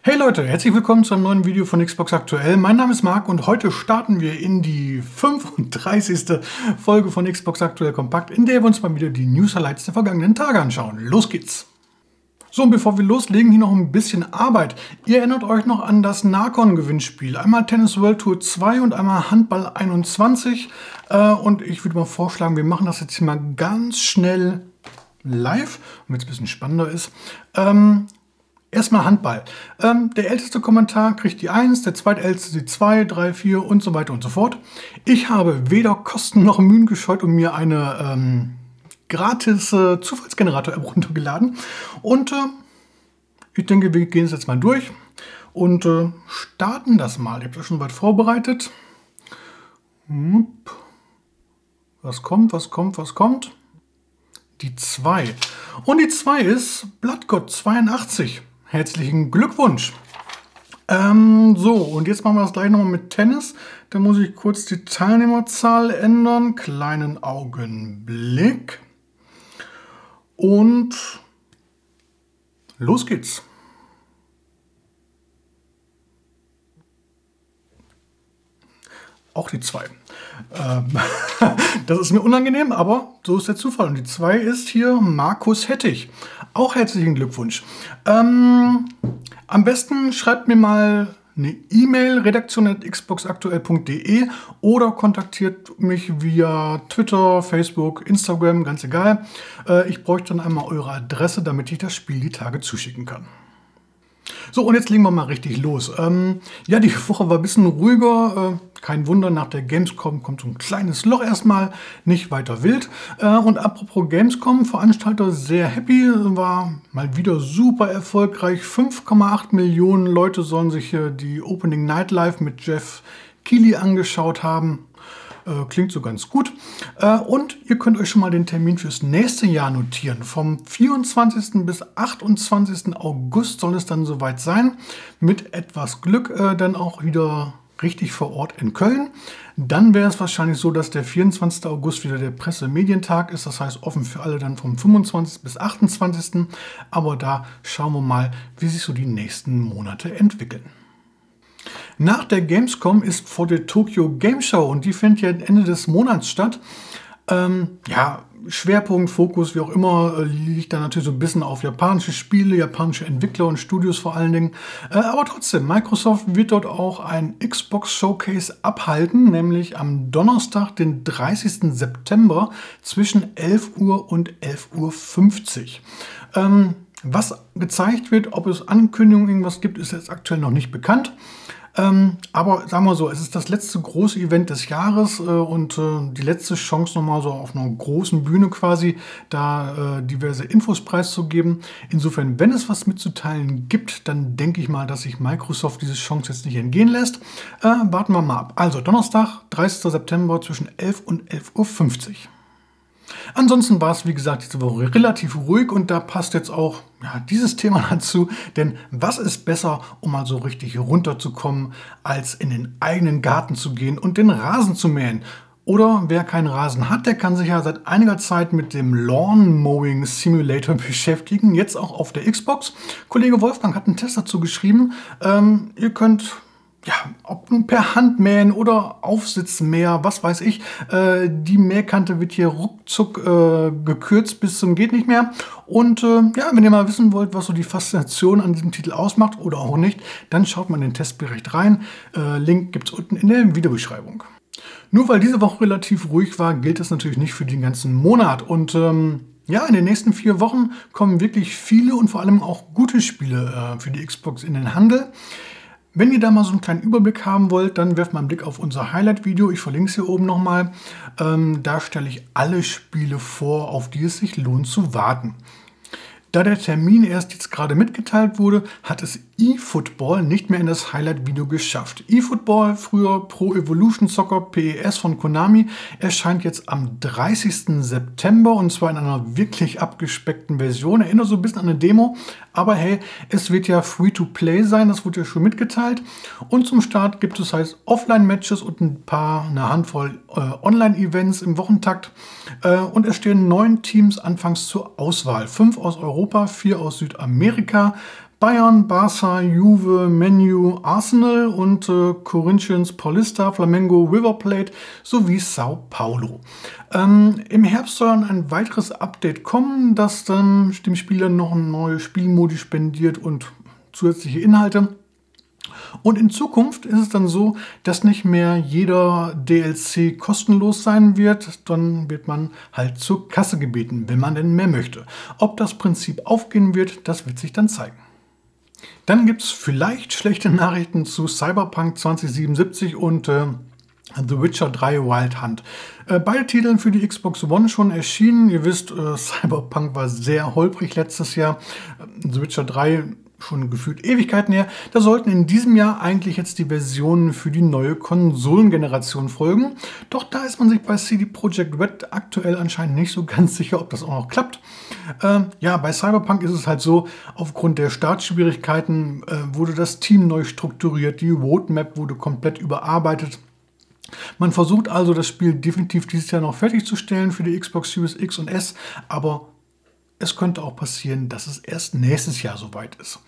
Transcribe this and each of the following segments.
Hey Leute, herzlich willkommen zu einem neuen Video von Xbox Aktuell. Mein Name ist Marc und heute starten wir in die 35. Folge von Xbox Aktuell Kompakt, in der wir uns mal wieder die News Highlights der vergangenen Tage anschauen. Los geht's! So, und bevor wir loslegen, hier noch ein bisschen Arbeit. Ihr erinnert euch noch an das Narcon-Gewinnspiel. Einmal Tennis World Tour 2 und einmal Handball 21. Äh, und ich würde mal vorschlagen, wir machen das jetzt hier mal ganz schnell live, damit es ein bisschen spannender ist. Ähm, Erstmal Handball. Ähm, der älteste Kommentar kriegt die 1, der zweitälteste die 2, 3, 4 und so weiter und so fort. Ich habe weder Kosten noch Mühen gescheut und mir eine ähm, gratis äh, Zufallsgenerator-App runtergeladen. Und äh, ich denke, wir gehen es jetzt mal durch und äh, starten das mal. Ich habe das schon weit vorbereitet. Was kommt, was kommt, was kommt? Die 2. Und die 2 ist Blattgott 82. Herzlichen Glückwunsch. Ähm, so, und jetzt machen wir das gleich nochmal mit Tennis. Da muss ich kurz die Teilnehmerzahl ändern. Kleinen Augenblick. Und los geht's. Auch die 2. Ähm, das ist mir unangenehm, aber so ist der Zufall. Und die 2 ist hier Markus Hettich. Auch herzlichen Glückwunsch. Ähm, am besten schreibt mir mal eine E-Mail redaktion.xboxaktuell.de oder kontaktiert mich via Twitter, Facebook, Instagram, ganz egal. Äh, ich bräuchte dann einmal eure Adresse, damit ich das Spiel die Tage zuschicken kann. So, und jetzt legen wir mal richtig los. Ähm, ja, die Woche war ein bisschen ruhiger. Äh, kein Wunder, nach der Gamescom kommt so ein kleines Loch erstmal, nicht weiter wild. Äh, und apropos Gamescom, Veranstalter sehr happy, war mal wieder super erfolgreich. 5,8 Millionen Leute sollen sich die Opening Night Live mit Jeff Keighley angeschaut haben. Äh, klingt so ganz gut. Äh, und ihr könnt euch schon mal den Termin fürs nächste Jahr notieren. Vom 24. bis 28. August soll es dann soweit sein. Mit etwas Glück äh, dann auch wieder richtig vor Ort in Köln. Dann wäre es wahrscheinlich so, dass der 24. August wieder der Pressemedientag ist. Das heißt offen für alle dann vom 25. bis 28. Aber da schauen wir mal, wie sich so die nächsten Monate entwickeln. Nach der Gamescom ist vor der Tokyo Game Show und die findet ja Ende des Monats statt. Ähm, ja, Schwerpunkt, Fokus, wie auch immer, äh, liegt da natürlich so ein bisschen auf japanische Spiele, japanische Entwickler und Studios vor allen Dingen. Äh, aber trotzdem, Microsoft wird dort auch ein Xbox Showcase abhalten, nämlich am Donnerstag, den 30. September zwischen 11 Uhr und 11.50 Uhr. Ähm, was gezeigt wird, ob es Ankündigungen irgendwas gibt, ist jetzt aktuell noch nicht bekannt. Ähm, aber sagen wir so, es ist das letzte große Event des Jahres äh, und äh, die letzte Chance nochmal so auf einer großen Bühne quasi da äh, diverse Infos preiszugeben. Insofern, wenn es was mitzuteilen gibt, dann denke ich mal, dass sich Microsoft diese Chance jetzt nicht entgehen lässt. Warten wir mal ab. Also Donnerstag, 30. September zwischen 11 und 11.50 Uhr. Ansonsten war es, wie gesagt, diese Woche relativ ruhig und da passt jetzt auch ja, dieses Thema dazu. Denn was ist besser, um mal so richtig runterzukommen, als in den eigenen Garten zu gehen und den Rasen zu mähen? Oder wer keinen Rasen hat, der kann sich ja seit einiger Zeit mit dem Lawn Mowing Simulator beschäftigen. Jetzt auch auf der Xbox. Kollege Wolfgang hat einen Test dazu geschrieben. Ähm, ihr könnt ja, ob nun per Hand mähen oder Aufsitzmäher, was weiß ich. Äh, die Mähkante wird hier ruckzuck äh, gekürzt bis zum geht nicht mehr. Und äh, ja, wenn ihr mal wissen wollt, was so die Faszination an diesem Titel ausmacht oder auch nicht, dann schaut mal in den Testbericht rein. Äh, Link gibt es unten in der Videobeschreibung. Nur weil diese Woche relativ ruhig war, gilt das natürlich nicht für den ganzen Monat. Und ähm, ja, in den nächsten vier Wochen kommen wirklich viele und vor allem auch gute Spiele äh, für die Xbox in den Handel. Wenn ihr da mal so einen kleinen Überblick haben wollt, dann werft mal einen Blick auf unser Highlight-Video. Ich verlinke es hier oben nochmal. Ähm, da stelle ich alle Spiele vor, auf die es sich lohnt zu warten. Da der Termin erst jetzt gerade mitgeteilt wurde, hat es eFootball nicht mehr in das Highlight-Video geschafft. eFootball, früher Pro Evolution Soccer PES von Konami, erscheint jetzt am 30. September und zwar in einer wirklich abgespeckten Version. Erinnert so ein bisschen an eine Demo, aber hey, es wird ja Free-to-Play sein, das wurde ja schon mitgeteilt. Und zum Start gibt es halt Offline-Matches und ein paar, eine Handvoll Online-Events im Wochentakt. Äh, und es stehen neun Teams anfangs zur Auswahl. Fünf aus Europa, vier aus Südamerika. Bayern, Barca, Juve, Menu, Arsenal und äh, Corinthians, Paulista, Flamengo, River Plate sowie Sao Paulo. Ähm, Im Herbst soll dann ein weiteres Update kommen, das dann dem Spieler noch ein neues Spielmodi spendiert und zusätzliche Inhalte. Und in Zukunft ist es dann so, dass nicht mehr jeder DLC kostenlos sein wird, dann wird man halt zur Kasse gebeten, wenn man denn mehr möchte. Ob das Prinzip aufgehen wird, das wird sich dann zeigen. Dann gibt es vielleicht schlechte Nachrichten zu Cyberpunk 2077 und äh, The Witcher 3 Wild Hunt. Äh, beide Titel für die Xbox One schon erschienen. Ihr wisst, äh, Cyberpunk war sehr holprig letztes Jahr. The Witcher 3 schon gefühlt Ewigkeiten her. Da sollten in diesem Jahr eigentlich jetzt die Versionen für die neue Konsolengeneration folgen. Doch da ist man sich bei CD Projekt Red aktuell anscheinend nicht so ganz sicher, ob das auch noch klappt. Ähm, ja, bei Cyberpunk ist es halt so, aufgrund der Startschwierigkeiten äh, wurde das Team neu strukturiert, die Roadmap wurde komplett überarbeitet. Man versucht also das Spiel definitiv dieses Jahr noch fertigzustellen für die Xbox Series X und S, aber es könnte auch passieren, dass es erst nächstes Jahr soweit ist.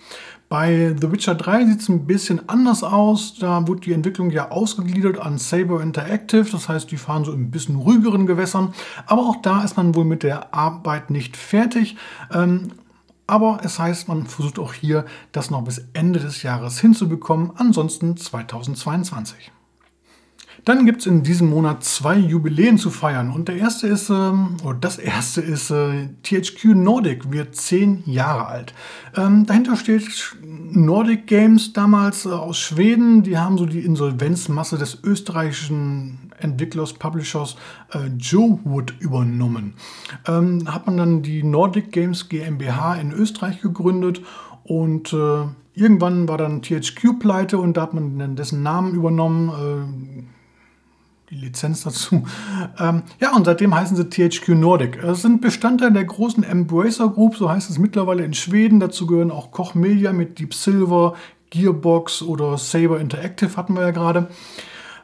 Bei The Witcher 3 sieht es ein bisschen anders aus. Da wurde die Entwicklung ja ausgegliedert an Saber Interactive. Das heißt, die fahren so ein bisschen ruhigeren Gewässern. Aber auch da ist man wohl mit der Arbeit nicht fertig. Ähm, aber es heißt, man versucht auch hier, das noch bis Ende des Jahres hinzubekommen. Ansonsten 2022. Dann gibt es in diesem Monat zwei Jubiläen zu feiern. Und der erste ist, ähm, oder das erste ist, äh, THQ Nordic wird zehn Jahre alt. Ähm, dahinter steht Nordic Games damals äh, aus Schweden. Die haben so die Insolvenzmasse des österreichischen Entwicklers, Publishers äh, Joe Wood übernommen. Ähm, hat man dann die Nordic Games GmbH in Österreich gegründet und äh, irgendwann war dann THQ pleite und da hat man dann dessen Namen übernommen. Äh, die Lizenz dazu. Ähm, ja, und seitdem heißen sie THQ Nordic. Es sind Bestandteil der großen Embracer Group, so heißt es mittlerweile in Schweden. Dazu gehören auch Koch Media mit Deep Silver, Gearbox oder Saber Interactive hatten wir ja gerade.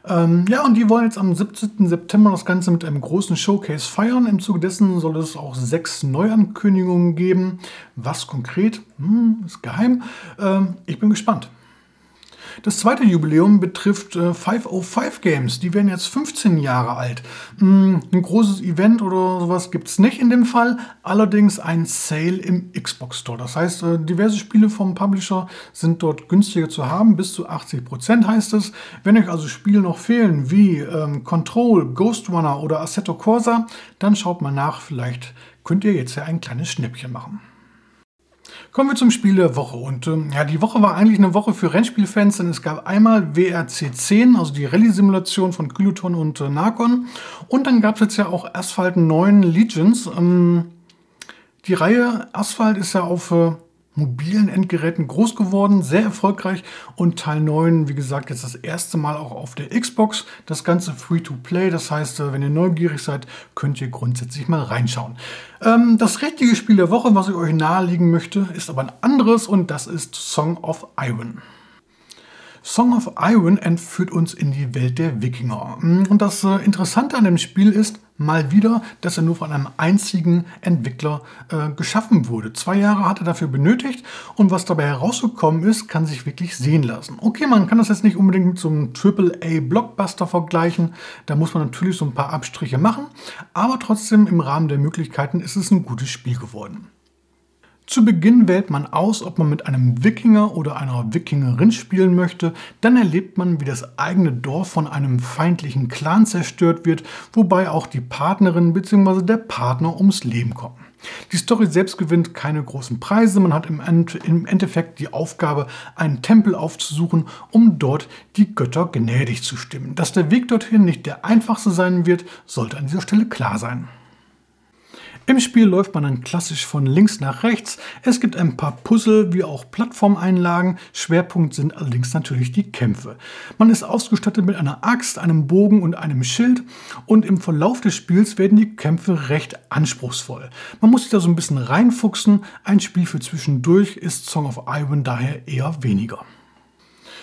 Ähm, ja, und die wollen jetzt am 17. September das Ganze mit einem großen Showcase feiern. Im Zuge dessen soll es auch sechs Neuankündigungen geben. Was konkret? Hm, ist geheim. Ähm, ich bin gespannt. Das zweite Jubiläum betrifft äh, 505 Games. Die werden jetzt 15 Jahre alt. Mm, ein großes Event oder sowas gibt es nicht in dem Fall. Allerdings ein Sale im Xbox Store. Das heißt, äh, diverse Spiele vom Publisher sind dort günstiger zu haben. Bis zu 80 Prozent heißt es. Wenn euch also Spiele noch fehlen wie ähm, Control, Ghost Runner oder Assetto Corsa, dann schaut mal nach. Vielleicht könnt ihr jetzt ja ein kleines Schnäppchen machen. Kommen wir zum Spiel der Woche. Und ähm, ja, die Woche war eigentlich eine Woche für Rennspielfans, denn es gab einmal WRC 10, also die Rallye-Simulation von Kyloton und äh, Narcon. Und dann gab es jetzt ja auch Asphalt 9 Legions. Ähm, die Reihe Asphalt ist ja auf äh, mobilen Endgeräten groß geworden, sehr erfolgreich und Teil 9, wie gesagt, jetzt das erste Mal auch auf der Xbox. Das Ganze free to play, das heißt, äh, wenn ihr neugierig seid, könnt ihr grundsätzlich mal reinschauen. Ähm, das richtige Spiel der Woche, was ich euch nahelegen möchte, ist aber ein anderes und das ist Song of Iron. Song of Iron entführt uns in die Welt der Wikinger. Und das äh, Interessante an dem Spiel ist mal wieder, dass er nur von einem einzigen Entwickler äh, geschaffen wurde. Zwei Jahre hat er dafür benötigt und was dabei herausgekommen ist, kann sich wirklich sehen lassen. Okay, man kann das jetzt nicht unbedingt mit so einem AAA-Blockbuster vergleichen. Da muss man natürlich so ein paar Abstriche machen, aber trotzdem im Rahmen der Möglichkeiten ist es ein gutes Spiel geworden. Zu Beginn wählt man aus, ob man mit einem Wikinger oder einer Wikingerin spielen möchte. Dann erlebt man, wie das eigene Dorf von einem feindlichen Clan zerstört wird, wobei auch die Partnerin bzw. der Partner ums Leben kommen. Die Story selbst gewinnt keine großen Preise. Man hat im, Endeffekt die Aufgabe, einen Tempel aufzusuchen, um dort die Götter gnädig zu stimmen. Dass der Weg dorthin nicht der einfachste sein wird, sollte an dieser Stelle klar sein. Im Spiel läuft man dann klassisch von links nach rechts. Es gibt ein paar Puzzle wie auch Plattformeinlagen. Schwerpunkt sind allerdings natürlich die Kämpfe. Man ist ausgestattet mit einer Axt, einem Bogen und einem Schild und im Verlauf des Spiels werden die Kämpfe recht anspruchsvoll. Man muss sich da so ein bisschen reinfuchsen. Ein Spiel für zwischendurch ist Song of Iron daher eher weniger.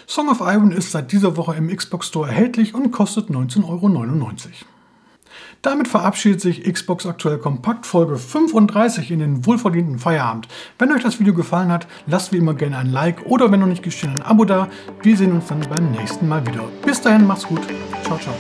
Song of Iron ist seit dieser Woche im Xbox Store erhältlich und kostet 19,99 Euro. Damit verabschiedet sich Xbox Aktuell Kompakt Folge 35 in den wohlverdienten Feierabend. Wenn euch das Video gefallen hat, lasst wie immer gerne ein Like oder wenn noch nicht geschehen, ein Abo da. Wir sehen uns dann beim nächsten Mal wieder. Bis dahin, macht's gut. Ciao, ciao.